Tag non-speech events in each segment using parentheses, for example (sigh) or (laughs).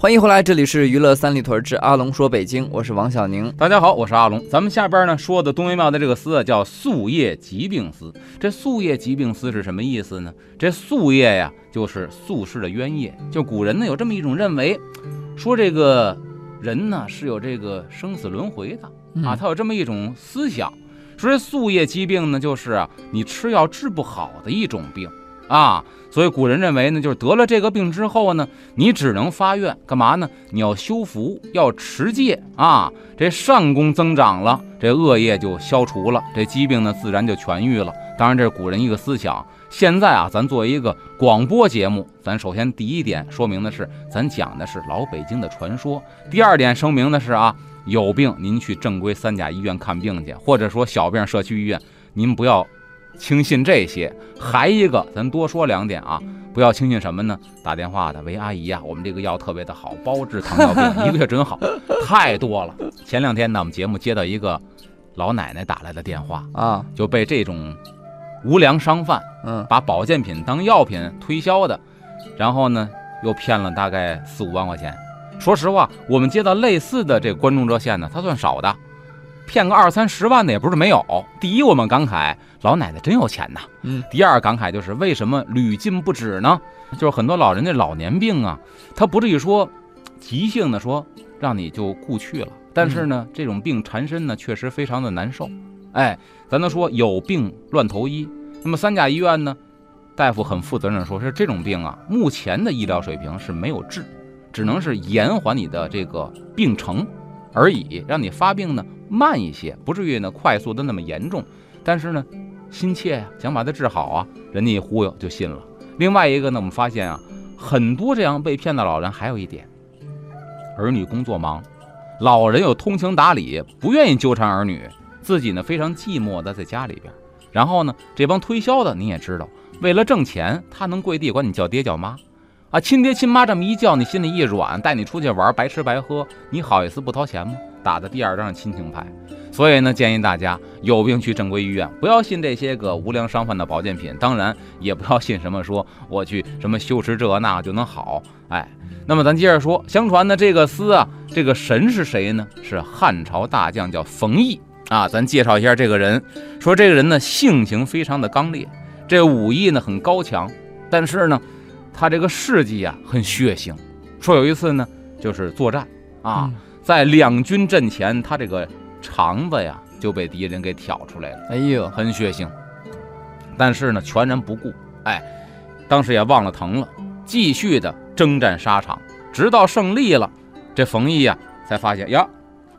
欢迎回来，这里是娱乐三里屯之阿龙说北京，我是王小宁。大家好，我是阿龙。咱们下边呢说的东岳庙的这个司叫宿业疾病司。这宿业疾病司是什么意思呢？这宿业呀，就是宿世的冤业。就古人呢有这么一种认为，说这个人呢是有这个生死轮回的啊，他有这么一种思想，说这宿业疾病呢就是啊你吃药治不好的一种病。啊，所以古人认为呢，就是得了这个病之后呢，你只能发愿干嘛呢？你要修福，要持戒啊，这善功增长了，这恶业就消除了，这疾病呢自然就痊愈了。当然，这是古人一个思想。现在啊，咱做一个广播节目，咱首先第一点说明的是，咱讲的是老北京的传说；第二点声明的是啊，有病您去正规三甲医院看病去，或者说小病社区医院，您不要。轻信这些，还一个，咱多说两点啊，不要轻信什么呢？打电话的，喂，阿姨呀，我们这个药特别的好，包治糖尿病，(laughs) 一个月准好，太多了。前两天呢，我们节目接到一个老奶奶打来的电话啊，就被这种无良商贩，嗯，把保健品当药品推销的，然后呢，又骗了大概四五万块钱。说实话，我们接到类似的这个观众热线呢，它算少的。骗个二三十万的也不是没有。第一，我们感慨老奶奶真有钱呐。嗯。第二，感慨就是为什么屡禁不止呢？就是很多老人的老年病啊，他不至于说急性的说让你就故去了。但是呢，这种病缠身呢，确实非常的难受。哎，咱都说有病乱投医。那么三甲医院呢，大夫很负责任说，是这种病啊，目前的医疗水平是没有治，只能是延缓你的这个病程而已，让你发病呢。慢一些，不至于呢快速的那么严重，但是呢，心切呀，想把它治好啊，人家一忽悠就信了。另外一个呢，我们发现啊，很多这样被骗的老人还有一点，儿女工作忙，老人有通情达理，不愿意纠缠儿女，自己呢非常寂寞的在家里边。然后呢，这帮推销的你也知道，为了挣钱，他能跪地管你叫爹叫妈，啊，亲爹亲妈这么一叫，你心里一软，带你出去玩，白吃白喝，你好意思不掏钱吗？打的第二张亲情牌，所以呢，建议大家有病去正规医院，不要信这些个无良商贩的保健品，当然也不要信什么说我去什么修持这那就能好。哎，那么咱接着说，相传呢，这个司啊，这个神是谁呢？是汉朝大将叫冯异啊。咱介绍一下这个人，说这个人呢，性情非常的刚烈，这武艺呢很高强，但是呢，他这个事迹啊很血腥。说有一次呢，就是作战啊。在两军阵前，他这个肠子呀就被敌人给挑出来了。哎呦，很血腥。但是呢，全然不顾。哎，当时也忘了疼了，继续的征战沙场，直到胜利了。这冯异呀，才发现呀，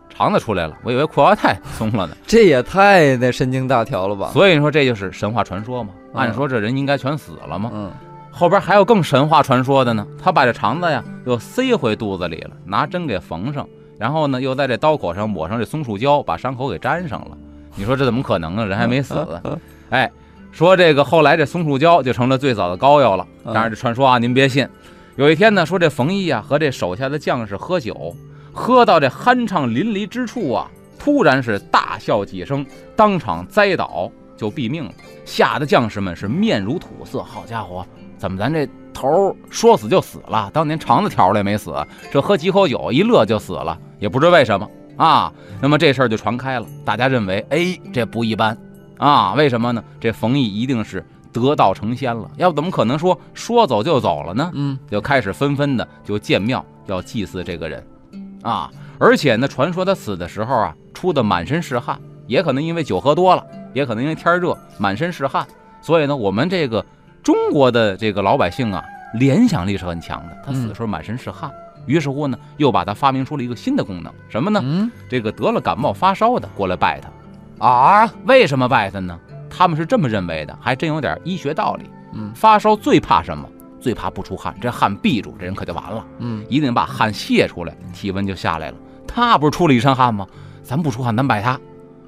肠子出来了。我以为裤腰带松了呢。这也太那神经大条了吧？所以说这就是神话传说嘛？按说这人应该全死了嘛？嗯。后边还有更神话传说的呢。他把这肠子呀又塞回肚子里了，拿针给缝上。然后呢，又在这刀口上抹上这松树胶，把伤口给粘上了。你说这怎么可能呢？人还没死。(laughs) 哎，说这个后来这松树胶就成了最早的膏药了。当然这传说啊，您别信。有一天呢，说这冯异啊和这手下的将士喝酒，喝到这酣畅淋漓之处啊，突然是大笑几声，当场栽倒就毙命了。吓得将士们是面如土色。好家伙，怎么咱这？头说死就死了，当年肠子挑了也没死，这喝几口酒一乐就死了，也不知为什么啊。那么这事儿就传开了，大家认为，哎，这不一般啊？为什么呢？这冯异一定是得道成仙了。要不怎么可能说说走就走了呢？嗯，就开始纷纷的就建庙要祭祀这个人，啊，而且呢，传说他死的时候啊，出的满身是汗，也可能因为酒喝多了，也可能因为天热，满身是汗。所以呢，我们这个中国的这个老百姓啊，联想力是很强的。他死的时候满身是汗。于是乎呢，又把他发明出了一个新的功能，什么呢？嗯，这个得了感冒发烧的过来拜他，啊，为什么拜他呢？他们是这么认为的，还真有点医学道理。嗯，发烧最怕什么？最怕不出汗，这汗闭住，这人可就完了。嗯，一定把汗泄出来，体温就下来了。他不是出了一身汗吗？咱不出汗，咱拜他。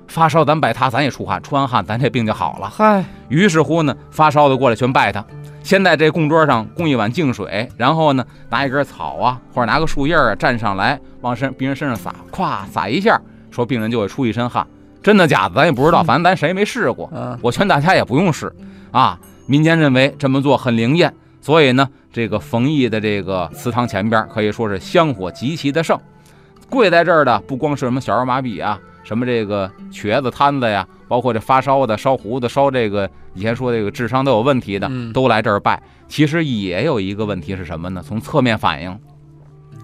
发烧咱拜他，咱也出汗，出完汗咱这病就好了。嗨，于是乎呢，发烧的过来全拜他。先在这供桌上供一碗净水，然后呢，拿一根草啊，或者拿个树叶啊，站上来往身病人身上撒，咵撒一下，说病人就会出一身汗。真的假的，咱也不知道，反正咱谁也没试过。我劝大家也不用试啊。民间认为这么做很灵验，所以呢，这个冯异的这个祠堂前边可以说是香火极其的盛。跪在这儿的不光是什么小儿麻痹啊，什么这个瘸子瘫子呀。包括这发烧的、烧糊的、烧这个以前说这个智商都有问题的，都来这儿拜。其实也有一个问题是什么呢？从侧面反映，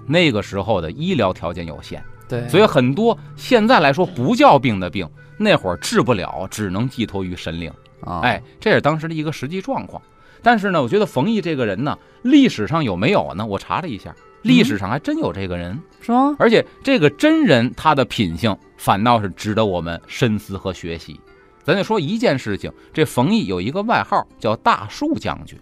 那个时候的医疗条件有限，对，所以很多现在来说不叫病的病，那会儿治不了，只能寄托于神灵啊。哎，这是当时的一个实际状况。但是呢，我觉得冯异这个人呢，历史上有没有呢？我查了一下，历史上还真有这个人，是吗？而且这个真人他的品性。反倒是值得我们深思和学习。咱就说一件事情，这冯异有一个外号叫大树将军，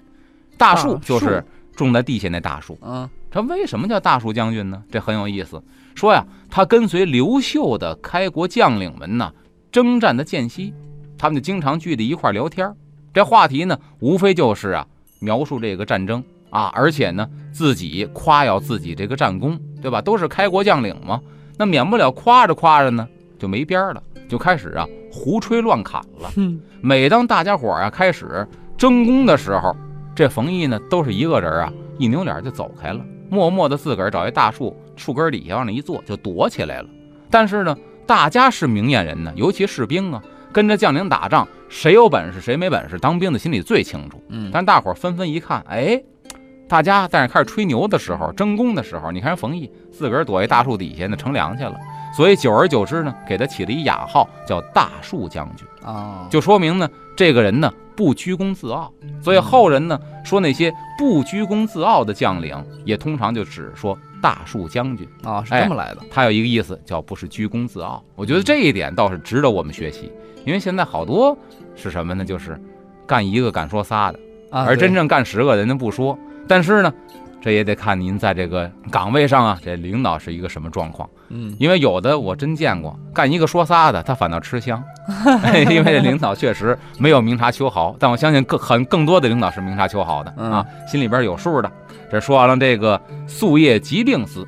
大树就是种在地下那大树。嗯，他为什么叫大树将军呢？这很有意思。说呀，他跟随刘秀的开国将领们呢征战的间隙，他们就经常聚在一块聊天。这话题呢，无非就是啊描述这个战争啊，而且呢自己夸耀自己这个战功，对吧？都是开国将领嘛。那免不了夸着夸着呢，就没边儿了，就开始啊胡吹乱侃了。每当大家伙啊开始争功的时候，这冯异呢都是一个人啊，一扭脸就走开了，默默的自个儿找一大树树根底下往那一坐，就躲起来了。但是呢，大家是明眼人呢，尤其士兵啊，跟着将领打仗，谁有本事谁没本事，当兵的心里最清楚。嗯，但大伙儿纷纷一看，哎。大家在那开始吹牛的时候，争功的时候，你看冯异自个儿躲一大树底下呢，乘凉去了。所以久而久之呢，给他起了一雅号，叫大树将军啊，就说明呢，这个人呢不居功自傲。所以后人呢说那些不居功自傲的将领，也通常就只说大树将军啊，是这么来的。他有一个意思叫不是居功自傲。我觉得这一点倒是值得我们学习，因为现在好多是什么呢？就是干一个敢说仨的，而真正干十个人家不说。但是呢，这也得看您在这个岗位上啊，这领导是一个什么状况。嗯，因为有的我真见过，干一个说仨的，他反倒吃香。(laughs) (laughs) 因为这领导确实没有明察秋毫，但我相信更很更多的领导是明察秋毫的啊，心里边有数的。这说完了这个夙夜疾病司，